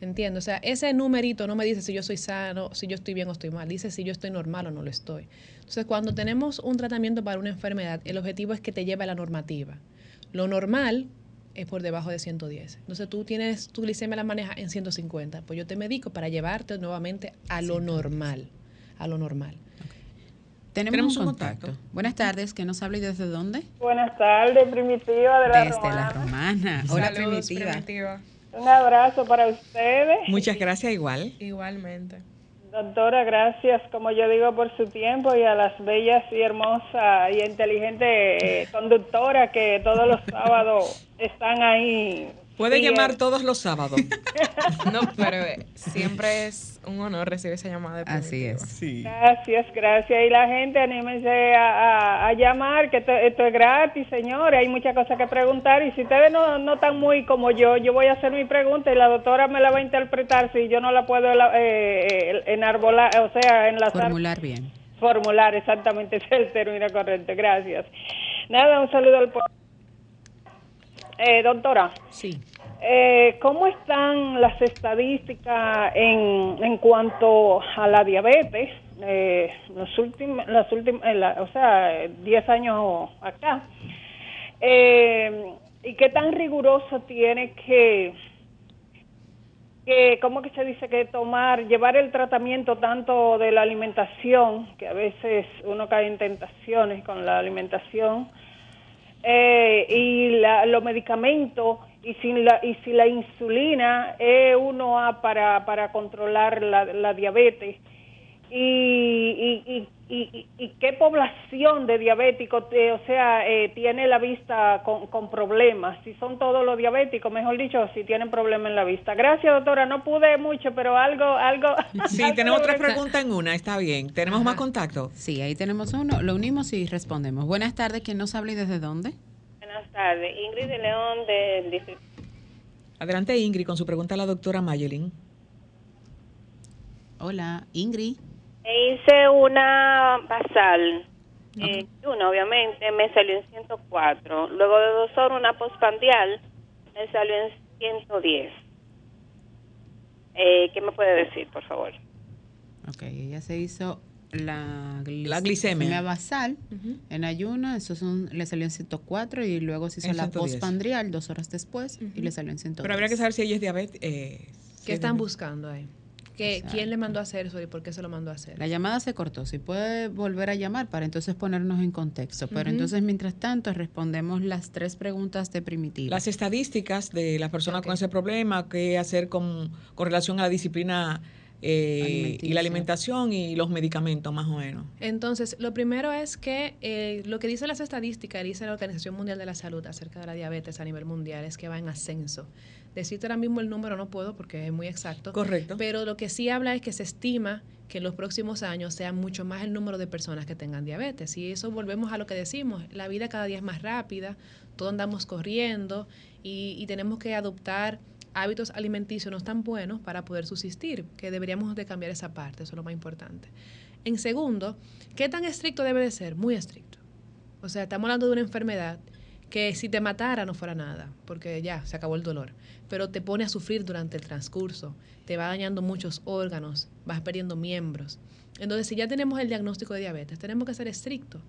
Entiendo, o sea, ese numerito no me dice si yo soy sano, si yo estoy bien o estoy mal, dice si yo estoy normal o no lo estoy. Entonces, cuando tenemos un tratamiento para una enfermedad, el objetivo es que te lleve a la normativa. Lo normal es por debajo de 110. Entonces, tú tienes tu glicemia la maneja en 150. Pues yo te medico para llevarte nuevamente a lo normal, a lo normal. Tenemos, un contacto. Buenas tardes, ¿qué nos habla y desde dónde? Buenas tardes, Primitiva de la Desde la Romana. Hola, primitiva. Un abrazo para ustedes. Muchas gracias, igual. Igualmente. Doctora, gracias, como yo digo, por su tiempo y a las bellas y hermosas y inteligente eh, conductora que todos los sábados están ahí Puede llamar todos los sábados. no, pero eh, siempre es un honor recibir esa llamada. De Así es. Gracias, gracias. Y la gente, anímense a, llamar, que esto, es gratis, señores. Hay muchas cosas que preguntar. Y si ustedes no, no están muy como yo, yo voy a hacer mi pregunta y la doctora me la va a interpretar si yo no la puedo eh, eh enarbolar, o sea, enlazar. Formular bien. Formular, exactamente, es el término correcto. Gracias. Nada, un saludo al pueblo. Eh, doctora. Sí. Eh, ¿Cómo están las estadísticas en, en cuanto a la diabetes? Eh, los últimos, las últimas, o sea, 10 años acá. Eh, ¿Y qué tan riguroso tiene que, que, ¿cómo que se dice? Que tomar, llevar el tratamiento tanto de la alimentación, que a veces uno cae en tentaciones con la alimentación, eh, y los medicamentos, y si la, y si la insulina es uno a para, para controlar la, la diabetes, y, y, y, y, qué población de diabéticos, o sea, eh, tiene la vista con, con, problemas. Si son todos los diabéticos, mejor dicho, si tienen problemas en la vista. Gracias, doctora. No pude mucho, pero algo, algo. Sí, tenemos otra pregunta en una. Está bien. ¿Tenemos más contacto? Sí, ahí tenemos uno. Lo unimos y respondemos. Buenas tardes. ¿Quién nos habla y desde dónde? Buenas tardes. Ingrid de León del Adelante, Ingrid, con su pregunta a la doctora Mayelin. Hola, Ingrid. Hice una basal, eh, una obviamente, me salió en 104. Luego de dos horas una postpandial, me salió en 110. Eh, ¿Qué me puede decir, por favor? Ok, ella se hizo la, la glicemia basal en ayuna, eso son, le salió en 104 y luego se hizo la postpandrial dos horas después y le salió en 110. Pero habría que saber si ella es diabetes. Eh, ¿Qué están buscando ahí? ¿Quién le mandó a hacer eso y por qué se lo mandó a hacer? La llamada se cortó. Si puede volver a llamar para entonces ponernos en contexto. Pero entonces, mientras tanto, respondemos las tres preguntas de primitiva. Las estadísticas de las personas con ese problema, qué hacer con, con relación a la disciplina eh, y la alimentación y los medicamentos, más o menos. Entonces, lo primero es que eh, lo que dicen las estadísticas, dice la Organización Mundial de la Salud acerca de la diabetes a nivel mundial, es que va en ascenso. Decirte ahora mismo el número no puedo porque es muy exacto. Correcto. Pero lo que sí habla es que se estima que en los próximos años sea mucho más el número de personas que tengan diabetes. Y eso volvemos a lo que decimos, la vida cada día es más rápida, todos andamos corriendo y, tenemos que adoptar hábitos alimenticios no tan buenos para poder subsistir, que deberíamos de cambiar esa parte, eso es lo más importante. En segundo, ¿qué tan estricto debe de ser? Muy estricto. O sea, estamos hablando de una enfermedad que si te matara no fuera nada, porque ya se acabó el dolor pero te pone a sufrir durante el transcurso, te va dañando muchos órganos, vas perdiendo miembros. Entonces, si ya tenemos el diagnóstico de diabetes, tenemos que ser estrictos.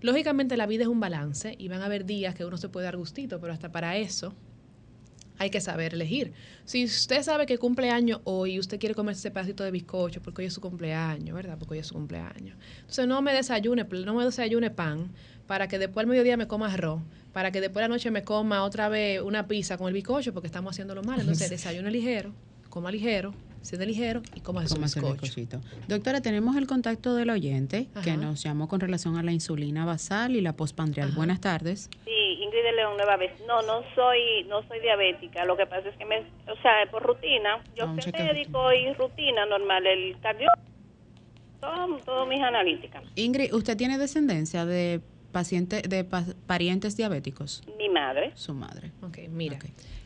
Lógicamente la vida es un balance y van a haber días que uno se puede dar gustito, pero hasta para eso hay que saber elegir. Si usted sabe que cumpleaños hoy y usted quiere comer ese pedacito de bizcocho porque hoy es su cumpleaños, ¿verdad? Porque hoy es su cumpleaños. Entonces no me desayune, no me desayune pan para que después al mediodía me coma arroz, para que después de la noche me coma otra vez una pizza con el bizcocho porque estamos haciéndolo mal. Entonces desayuno ligero, coma ligero, de ligero y coma su bizcocho. Doctora, tenemos el contacto del oyente que nos llamó con relación a la insulina basal y la postpandrial. Buenas tardes. Sí, Ingrid de León nueva vez. No, no soy no soy diabética. Lo que pasa es que me, o sea, por rutina, yo fui médico y rutina normal, el cardio todo, todo mis analíticas. Ingrid, ¿usted tiene descendencia de paciente, de parientes diabéticos? Mi madre. Su madre. Ok, mira.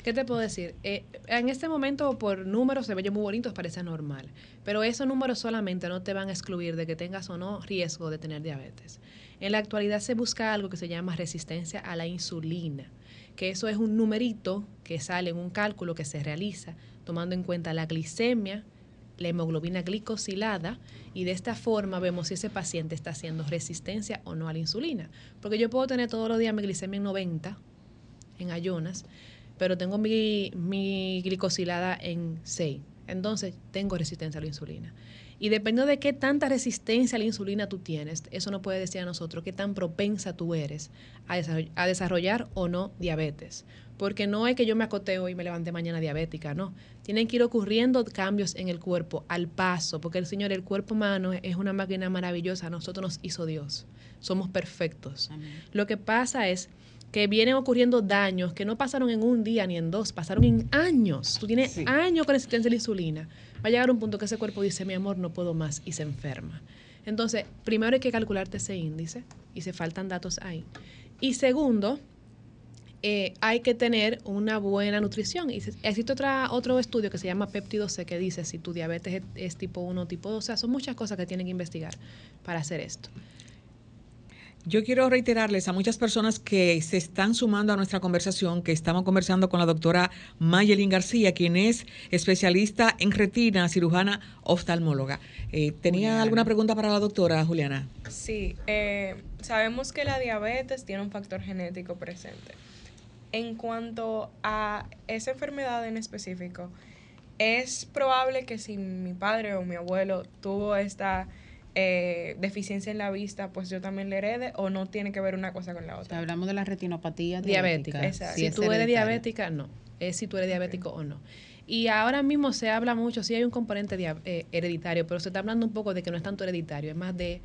¿Qué te puedo decir? Eh, en este momento, por números, se ve muy bonitos, parece normal. Pero esos números solamente no te van a excluir de que tengas o no riesgo de tener diabetes. En la actualidad se busca algo que se llama resistencia a la insulina, que eso es un numerito que sale en un cálculo que se realiza tomando en cuenta la glicemia, la hemoglobina glicosilada y de esta forma vemos si ese paciente está haciendo resistencia o no a la insulina. Porque yo puedo tener todos los días mi glicemia en 90 en ayunas, pero tengo mi, mi glicosilada en 6. Entonces tengo resistencia a la insulina. Y dependiendo de qué tanta resistencia a la insulina tú tienes, eso nos puede decir a nosotros qué tan propensa tú eres a desarrollar o no diabetes. Porque no es que yo me acoteo y me levante mañana diabética, no. Tienen que ir ocurriendo cambios en el cuerpo al paso, porque el Señor, el cuerpo humano es una máquina maravillosa, nosotros nos hizo Dios, somos perfectos. Lo que pasa es que vienen ocurriendo daños que no pasaron en un día ni en dos, pasaron en años. Tú tienes años con resistencia a la insulina. Va a llegar un punto que ese cuerpo dice, mi amor, no puedo más y se enferma. Entonces, primero hay que calcularte ese índice y se faltan datos ahí. Y segundo, eh, hay que tener una buena nutrición. Y existe otra, otro estudio que se llama Péptido C que dice si tu diabetes es, tipo 1 o tipo 2. O sea, son muchas cosas que tienen que investigar para hacer esto. Yo quiero reiterarles a muchas personas que se están sumando a nuestra conversación, que estamos conversando con la doctora Mayelin García, quien es especialista en retina, cirujana oftalmóloga. Eh, ¿Tenía alguna pregunta para la doctora Juliana? Sí, eh, sabemos que la diabetes tiene un factor genético presente. En cuanto a esa enfermedad en específico, es probable que si mi padre o mi abuelo tuvo esta eh, deficiencia en la vista, pues yo también le herede o no tiene que ver una cosa con la otra. hablamos de la retinopatía diabética. Si, tú eres diabética, no. Es si tú eres diabético o no. Y ahora mismo se habla mucho, sí hay un componente eh, hereditario, pero se está hablando un poco de que no es tanto hereditario, es más de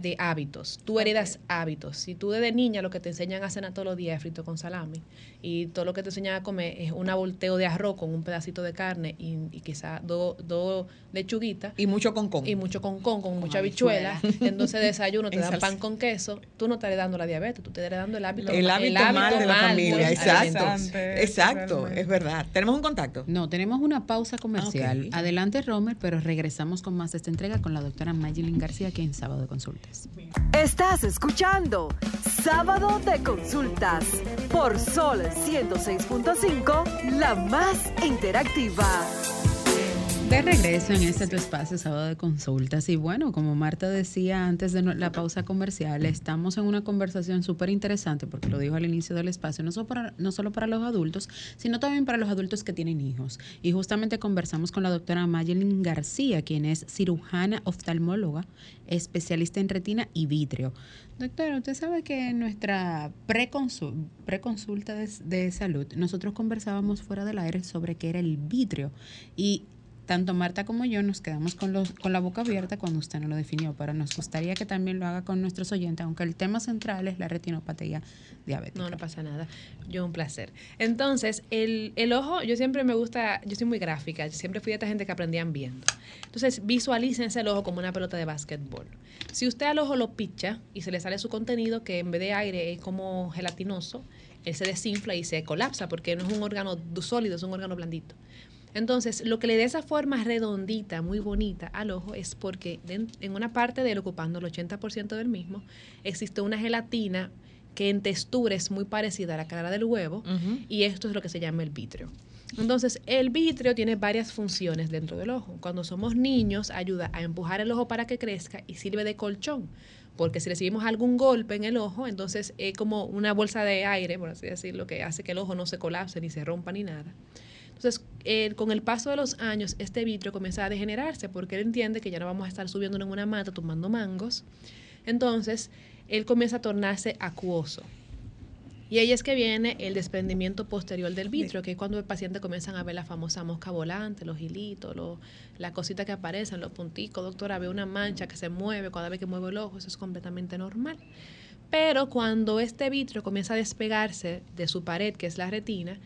de hábitos. Tú heredas hábitos. Si tú desde niña lo que te enseñan a cenar todos los días es frito con salami y todo lo que te enseñan a comer es una volteo de arroz con un pedacito de carne y, y quizás dos do lechuguitas. Y mucho con con. Y mucho con con, con, mucha habichuela. Entonces desayuno te dan pan con queso. Tú no estás heredando la diabetes, tú estás heredando el hábito, el hábito, mal de la familia. Exacto. Exacto, es verdad. ¿Tenemos un contacto? No, tenemos una pausa comercial. Adelante, Romer, pero regresamos con más de esta entrega con la doctora Mayelin García, que en sábado de consulta. Estás escuchando Sábado de Consultas por Sol 106.5, la más interactiva. De regreso en este tu espacio sábado de consultas y bueno, como Marta decía antes de la pausa comercial, estamos en una conversación súper interesante porque lo dijo al inicio del espacio, no solo, para, no solo para los adultos, sino también para los adultos que tienen hijos. Y justamente conversamos con la doctora Mayelin García, quien es cirujana oftalmóloga, especialista en retina y vitrio. Doctora, usted sabe que en nuestra preconsulta de, de salud, nosotros conversábamos fuera del aire sobre qué era el vitrio y tanto Marta como yo nos quedamos con, los, con la boca abierta cuando usted no lo definió, pero nos gustaría que también lo haga con nuestros oyentes, aunque el tema central es la retinopatía diabética. No, no pasa nada. Yo un placer. Entonces, el, el ojo, yo siempre me gusta, yo soy muy gráfica, siempre fui de esta gente que aprendían viendo. Entonces, visualícense el ojo como una pelota de básquetbol. Si usted al ojo lo picha y se le sale su contenido, que en vez de aire es como gelatinoso, él se desinfla y se colapsa porque no es un órgano sólido, es un órgano blandito. Entonces, lo que le da esa forma redondita, muy bonita al ojo es porque en una parte de él, ocupando el 80% del mismo, existe una gelatina que en textura es muy parecida a la cara del huevo y esto es lo que se llama el vitrio. Entonces, el vitrio tiene varias funciones dentro del ojo. Cuando somos niños, ayuda a empujar el ojo para que crezca y sirve de colchón. Porque si recibimos algún golpe en el ojo, entonces es como una bolsa de aire, por así decirlo, que hace que el ojo no se colapse ni se rompa ni nada. Entonces, con el paso de los años, este vitrio comienza a degenerarse porque él entiende que ya no vamos a estar subiendo en una mata tomando mangos. Entonces, él comienza a tornarse acuoso. Y ahí es que viene el desprendimiento posterior del vitrio, que es cuando el paciente comienzan a ver la famosa mosca volante, los hilitos, los, las cositas que aparecen, los punticos. Doctora, ve una mancha que se mueve cada vez que mueve el ojo, eso es completamente normal. Pero cuando este vitrio comienza a despegarse de su pared, que es la retina,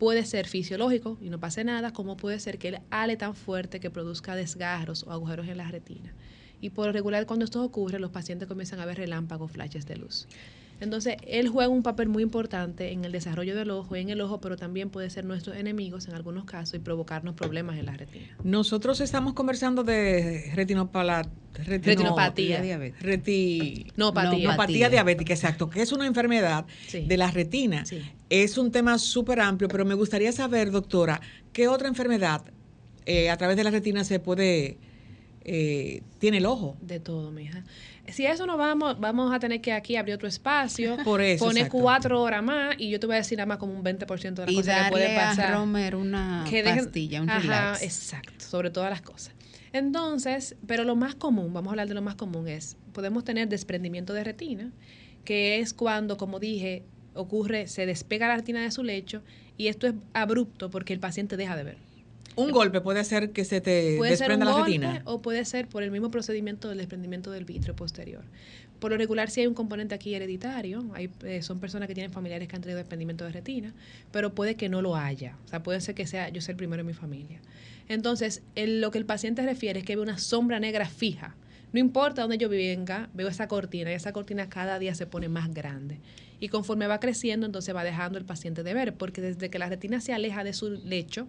puede ser fisiológico y no pase nada, como puede ser que él ale tan fuerte que produzca desgarros o agujeros en la retina. Y por regular, cuando esto ocurre, los pacientes comienzan a ver relámpagos, flashes de luz. Entonces, él juega un papel muy importante en el desarrollo del ojo y en el ojo, pero también puede ser nuestros enemigos en algunos casos y provocarnos problemas en la retina. Nosotros estamos conversando de retinopatía. retinopatía. diabética. Retinopatía. diabética, exacto, que es una enfermedad de la retina. Es un tema súper amplio, pero me gustaría saber, doctora, ¿qué otra enfermedad eh, a través de la retina se puede... Eh, tiene el ojo. De todo, mija si eso no vamos, vamos a tener que aquí abrir otro espacio, Por eso, poner cuatro horas más y yo te voy a decir nada más como un 20% de las cosas que puede pasar. A Romer una pastilla, un ajá, Exacto, sobre todas las cosas. Entonces, pero lo más común, vamos a hablar de lo más común, es, podemos tener desprendimiento de retina, que es cuando, como dije, ocurre, se despega la retina de su lecho y esto es abrupto porque el paciente deja de ver. Un golpe puede hacer que se te puede desprenda ser un la retina. O puede ser por el mismo procedimiento del desprendimiento del vitrio posterior. Por lo regular, si hay un componente aquí hereditario, hay, eh, son personas que tienen familiares que han tenido desprendimiento de retina, pero puede que no lo haya. O sea, puede ser que sea yo ser el primero en mi familia. Entonces, lo que el paciente refiere es que ve una sombra negra fija. No importa dónde yo venga, veo esa cortina y esa cortina cada día se pone más grande. Y conforme va creciendo, entonces va dejando el paciente de ver, porque desde que la retina se aleja de su lecho,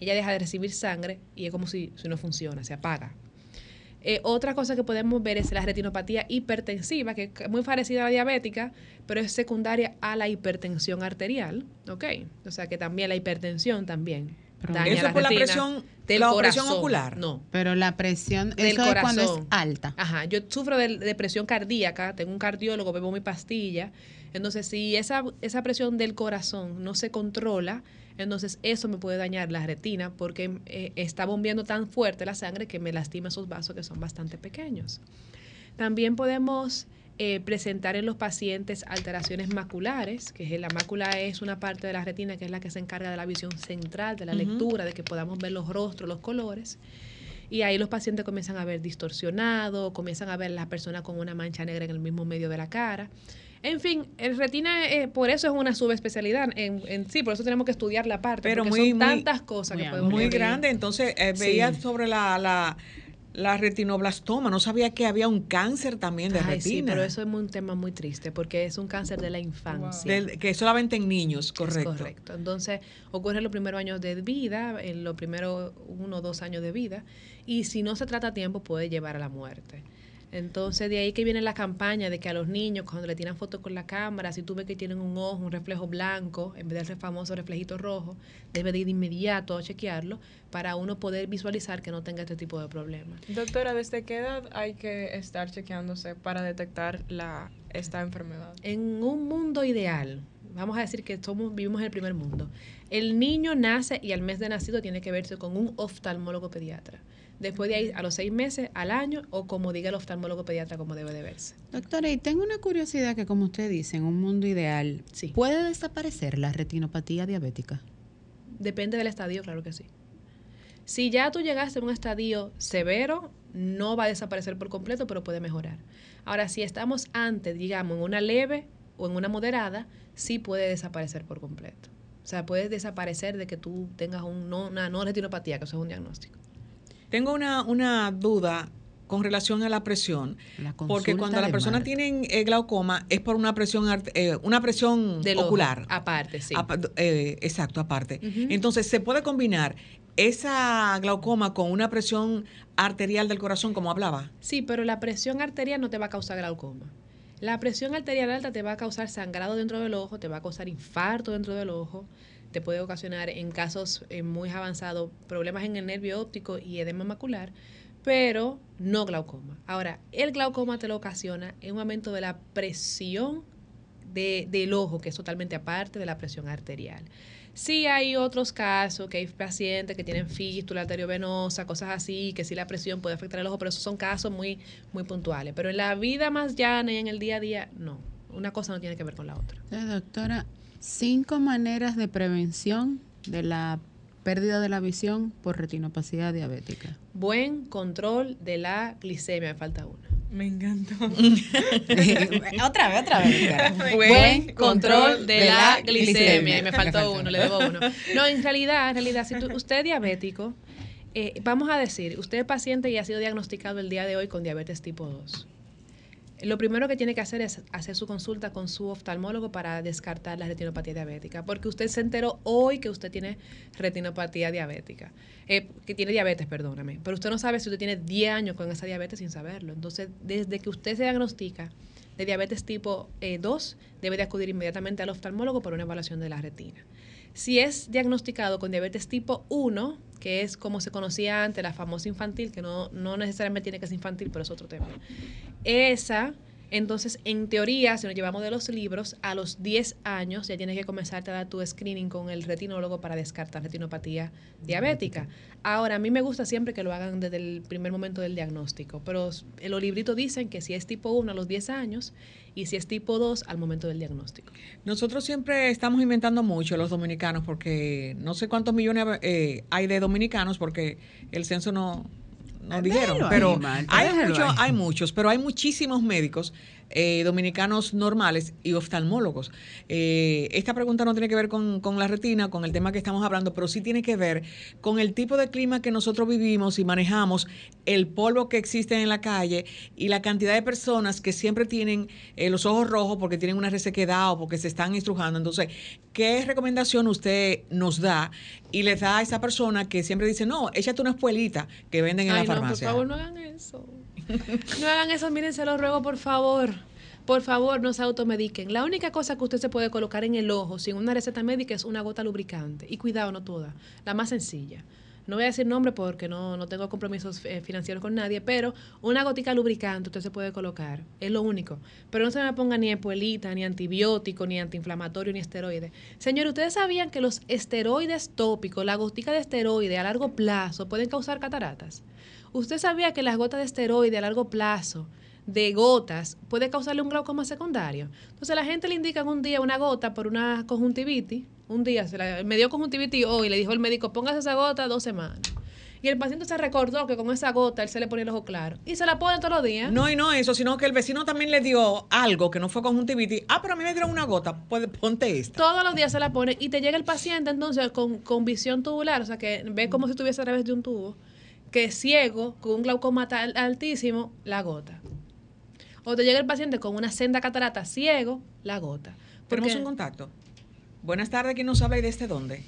ella deja de recibir sangre y es como si, si no funciona, se apaga. Eh, otra cosa que podemos ver es la retinopatía hipertensiva, que es muy parecida a la diabética, pero es secundaria a la hipertensión arterial, ¿ok? O sea que también la hipertensión también. Daña eso es por la presión, del la presión ocular. No. Pero la presión del eso corazón. Es cuando es alta. Ajá. Yo sufro de, de, presión cardíaca, tengo un cardiólogo, bebo mi pastilla. Entonces, si esa, esa presión del corazón no se controla, entonces eso me puede dañar la retina porque eh, está bombeando tan fuerte la sangre que me lastima esos vasos que son bastante pequeños. También podemos eh, presentar en los pacientes alteraciones maculares, que es, la mácula es una parte de la retina que es la que se encarga de la visión central, de la lectura, de que podamos ver los rostros, los colores. Y ahí los pacientes comienzan a ver distorsionado, comienzan a ver a la persona con una mancha negra en el mismo medio de la cara. En fin, el retina, eh, por eso es una subespecialidad en, en, sí, por eso tenemos que estudiar la parte. Pero muy, son tantas cosas que podemos Muy grande, entonces eh, veía sobre la, la, la, retinoblastoma, no sabía que había un cáncer también de retina. Sí, pero eso es un tema muy triste porque es un cáncer de la infancia. que solamente en niños, correcto. correcto. Entonces, ocurre en los primeros años de vida, en los primeros uno o dos años de vida, y si no se trata a tiempo puede llevar a la muerte. Entonces, de ahí que viene la campaña de que a los niños, cuando le tiran fotos con la cámara, si tú ves que tienen un ojo, un reflejo blanco, en vez de ese famoso reflejito rojo, debe de ir de inmediato a chequearlo para uno poder visualizar que no tenga este tipo de problemas. Doctora, ¿desde qué edad hay que estar chequeándose para detectar la, esta enfermedad? En un mundo ideal, vamos a decir que somos, vivimos en el primer mundo, el niño nace y al mes de nacido tiene que verse con un oftalmólogo pediatra después de ahí a los seis meses, al año, o como diga el oftalmólogo pediatra, como debe de verse. Doctora, y tengo una curiosidad que, como usted dice, en un mundo ideal, ¿puede desaparecer la retinopatía diabética? Depende del estadio, claro que sí. Si ya tú llegaste a un estadio severo, no va a desaparecer por completo, pero puede mejorar. Ahora, si estamos antes, digamos, en una leve o en una moderada, sí puede desaparecer por completo. O sea, puede desaparecer de que tú tengas un una no retinopatía, que eso es un diagnóstico. Tengo una, una duda con relación a la presión, porque cuando las personas tienen eh, glaucoma es por una presión eh, una presión ocular. aparte, sí. Eh, exacto, aparte. Entonces, ¿se puede combinar esa glaucoma con una presión arterial del corazón, como hablaba? Sí, pero la presión arterial no te va a causar glaucoma. La presión arterial alta te va a causar sangrado dentro del ojo, te va a causar infarto dentro del ojo, te puede ocasionar en casos eh, muy avanzados problemas en el nervio óptico y edema macular, pero no glaucoma. Ahora, el glaucoma te lo ocasiona en un aumento de la presión del ojo, que es totalmente aparte de la presión arterial. Sí hay otros casos, que hay pacientes que tienen fístula arteriovenosa, cosas así, que sí la presión puede afectar el ojo, pero esos son casos muy, muy puntuales. Pero en la vida más llana y en el día a día, no. Una cosa no tiene que ver con la otra. doctora, Cinco maneras de prevención de la pérdida de la visión por retinopacidad diabética. Buen control de la glicemia, me falta una. Me encantó. otra vez, otra vez. Buen control de la glicemia. Y me faltó uno, le debo uno. No, en realidad, en realidad, si usted es diabético, eh, vamos a decir, usted es paciente y ha sido diagnosticado el día de hoy con diabetes tipo 2 lo primero que tiene que hacer es hacer su consulta con su oftalmólogo para descartar la retinopatía diabética, porque usted se enteró hoy que usted tiene retinopatía diabética, eh, que tiene diabetes, perdóname, pero usted no sabe si usted tiene 10 años con esa diabetes sin saberlo. Entonces, desde que usted se diagnostica de diabetes tipo 2, eh, debe de acudir inmediatamente al oftalmólogo para una evaluación de la retina. Si es diagnosticado con diabetes tipo 1, que es como se conocía antes, la famosa infantil, que no, no necesariamente tiene que ser infantil, pero es otro tema. Esa entonces, en teoría, si nos llevamos de los libros, a los 10 años ya tienes que comenzar a dar tu screening con el retinólogo para descartar retinopatía diabética. Ahora, a mí me gusta siempre que lo hagan desde el primer momento del diagnóstico, pero los libritos dicen que si es tipo 1 a los 10 años y si es tipo 2 al momento del diagnóstico. Nosotros siempre estamos inventando mucho los dominicanos porque no sé cuántos millones eh, hay de dominicanos porque el censo no, no dijeron, pero hay, muchos, hay muchos, pero hay muchísimos médicos eh, dominicanos normales y oftalmólogos. Eh, esta pregunta no tiene que ver con, con, la retina, con el tema que estamos hablando, pero sí tiene que ver con el tipo de clima que nosotros vivimos y manejamos, el polvo que existe en la calle y la cantidad de personas que siempre tienen eh, los ojos rojos porque tienen una resequedad o porque se están estrujando. Entonces, ¿qué recomendación usted nos da y le da a esa persona que siempre dice, no, échate una espuelita que venden en la farmacia? por favor, no hagan eso. No hagan eso, miren, se los ruego, por favor. Por favor, no se automediquen. La única cosa que usted se puede colocar en el ojo sin una receta médica es una gota lubricante. Y cuidado, no toda. La más sencilla. No voy a decir nombre porque no, no tengo compromisos eh, financieros con nadie, pero una gotica lubricante usted se puede colocar. Es lo único. Pero no se me ponga ni espuelita, ni antibiótico, ni antiinflamatorio, ni esteroide. Señor, ¿ustedes sabían que los esteroides tópicos, la gotica de esteroide a largo plazo pueden causar cataratas? ¿Usted sabía que las gotas de esteroide a largo plazo de gotas puede causarle un glaucoma secundario? Entonces la gente le indica un día una gota por una conjuntivitis, un día se la, me dio conjuntivitis hoy, le dijo el médico, póngase esa gota dos semanas. Y el paciente se recordó que con esa gota él se le ponía el ojo claro. Y se la pone todos los días. No, y no eso, sino que el vecino también le dio algo que no fue conjuntivitis. Ah, pero a mí me dieron una gota, pues ponte esta. Todos los días se la pone y te llega el paciente entonces con, con visión tubular, o sea que ve como si estuviese a través de un tubo que ciego, con un glaucoma altísimo, la gota. O te llega el paciente con una senda catarata ciego, la gota. Tenemos un contacto. Buenas tardes, ¿quién nos habla y desde dónde?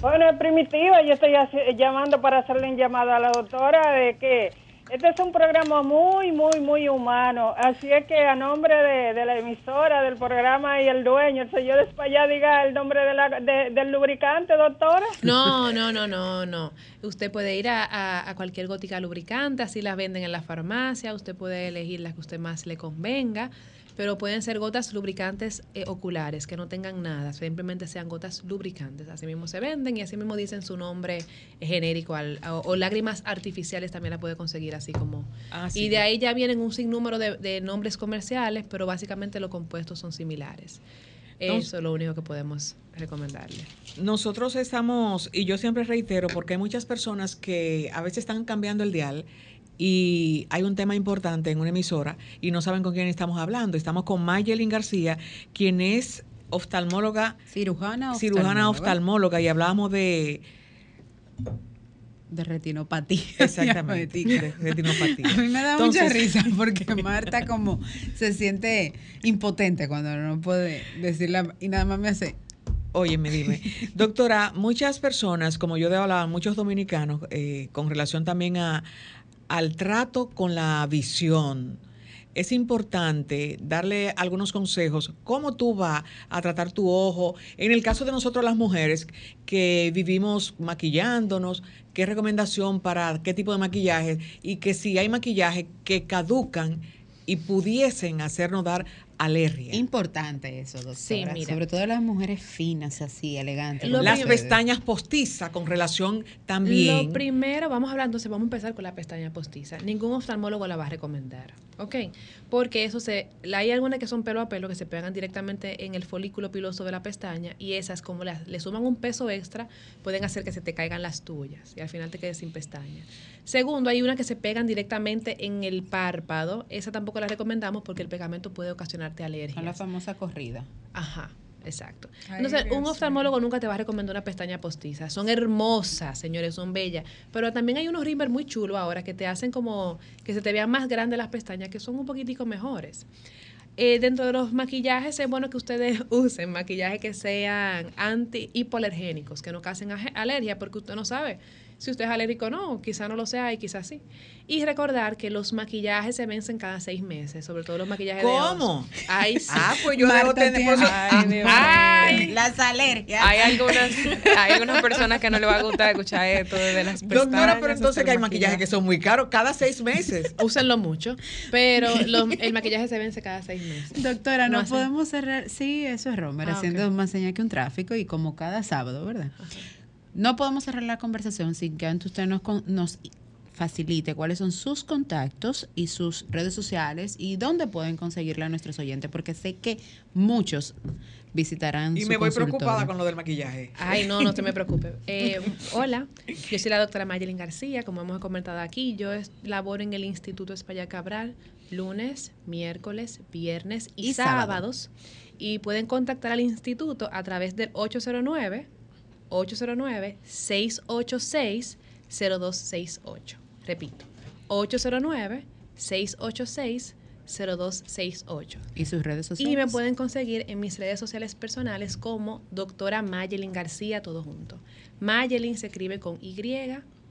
Bueno, es primitiva, yo estoy llamando para hacerle un llamado a la doctora de que este es un programa muy, muy, muy humano. Así es que a nombre de, la emisora, del programa y el dueño, el señor Espallá, diga el nombre del lubricante, doctora. No, no, no, no, no. Usted puede ir a, a, cualquier gótica lubricante, así las venden en la farmacia. Usted puede elegir la que usted más le convenga pero pueden ser gotas lubricantes eh, oculares que no tengan nada, simplemente sean gotas lubricantes. Así mismo se venden y así mismo dicen su nombre genérico o, lágrimas artificiales también la puede conseguir así como. Ah, y de ahí ya vienen un sinnúmero de, nombres comerciales, pero básicamente los compuestos son similares. Eso es lo único que podemos recomendarle. Nosotros estamos, y yo siempre reitero, porque hay muchas personas que a veces están cambiando el dial y hay un tema importante en una emisora y no saben con quién estamos hablando. Estamos con Mayelin García, quien es oftalmóloga. Cirujana oftalmóloga. Cirujana oftalmóloga y hablamos de... De retinopatía. Exactamente. De retinopatía. A mí me da mucha risa porque Marta como se siente impotente cuando no puede decirla y nada más me hace me dime. Doctora, muchas personas, como yo de hablaba, muchos dominicanos, eh, con relación también a, al trato con la visión, es importante darle algunos consejos, cómo tú vas a tratar tu ojo. En el caso de nosotros las mujeres que vivimos maquillándonos, qué recomendación para qué tipo de maquillaje y que si hay maquillaje que caducan y pudiesen hacernos dar alergia. Importante eso, doctora. Sí, mira. Sobre todo las mujeres finas, así, elegantes. Las pestañas postizas con relación también. Lo primero, vamos a hablar, entonces vamos a empezar con la pestaña postiza. Ningún oftalmólogo la va a recomendar. ¿ok? Porque eso se, hay algunas que son pelo a pelo que se pegan directamente en el folículo piloso de la pestaña y esas como le suman un peso extra pueden hacer que se te caigan las tuyas y al final te quedes sin pestaña. Segundo, hay una que se pegan directamente en el párpado, esa tampoco la recomendamos porque el pegamento puede alergia. Con la famosa corrida. Ajá. Exacto. Entonces, un oftalmólogo nunca te va a recomendar una pestaña postiza. Son hermosas, señores, son bellas. Pero también hay unos rimmer muy chulos ahora que te hacen como que se te vean más grandes las pestañas, que son un poquitico mejores. Eh, dentro de los maquillajes es bueno que ustedes usen maquillajes que sean anti-hipoalergénicos, que no causen alergia, porque usted no sabe si usted es alérgico o no, quizá no lo sea y quizás sí. Y recordar que los maquillajes se vencen cada seis meses, sobre todo los maquillajes ¿Cómo? de Ay, sí. Ah, pues yo debo tener... Ay, las alergias. Hay algunas, hay algunas personas que no les va a gustar escuchar esto de las pestañas. Doctora, pero entonces que hay maquillajes que son muy caros, cada seis meses. Úsenlo mucho, pero el maquillaje se vence cada seis meses. Doctora, no, podemos cerrar... Sí, eso es Romer, ah, haciendo más señal que un tráfico y como cada sábado, ¿verdad? No podemos cerrar la conversación sin que antes usted nos, nos facilite cuáles son sus contactos y sus redes sociales y dónde pueden conseguirla a nuestros oyentes, porque sé que muchos visitarán. Y me voy preocupada con lo del maquillaje. Ay, no, no se me preocupe. Eh, hola, yo soy la doctora Mayelin García, como hemos comentado aquí, yo laboro en el Instituto España Cabral, lunes, miércoles, viernes y, sábados. Y pueden contactar al instituto a través del 809 809 686 0268. Repito, 809 686 0268. ¿Y sus redes sociales? Y me pueden conseguir en mis redes sociales personales como doctora Mayelin García, todo junto. Mayelin se escribe con Y,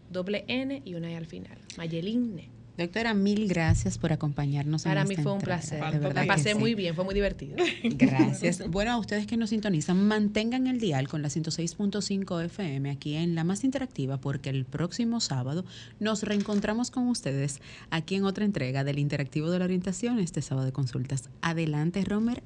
doble N y una E al final. Mayelin Doctora, mil gracias por acompañarnos. Para mí fue un placer. La pasé muy bien, fue muy divertido. Gracias. Bueno, a ustedes que nos sintonizan, mantengan el dial con la 106.5 FM aquí en la más interactiva, porque el próximo sábado nos reencontramos con ustedes aquí en otra entrega del Interactivo de la Orientación, este sábado de consultas. Adelante, Romer.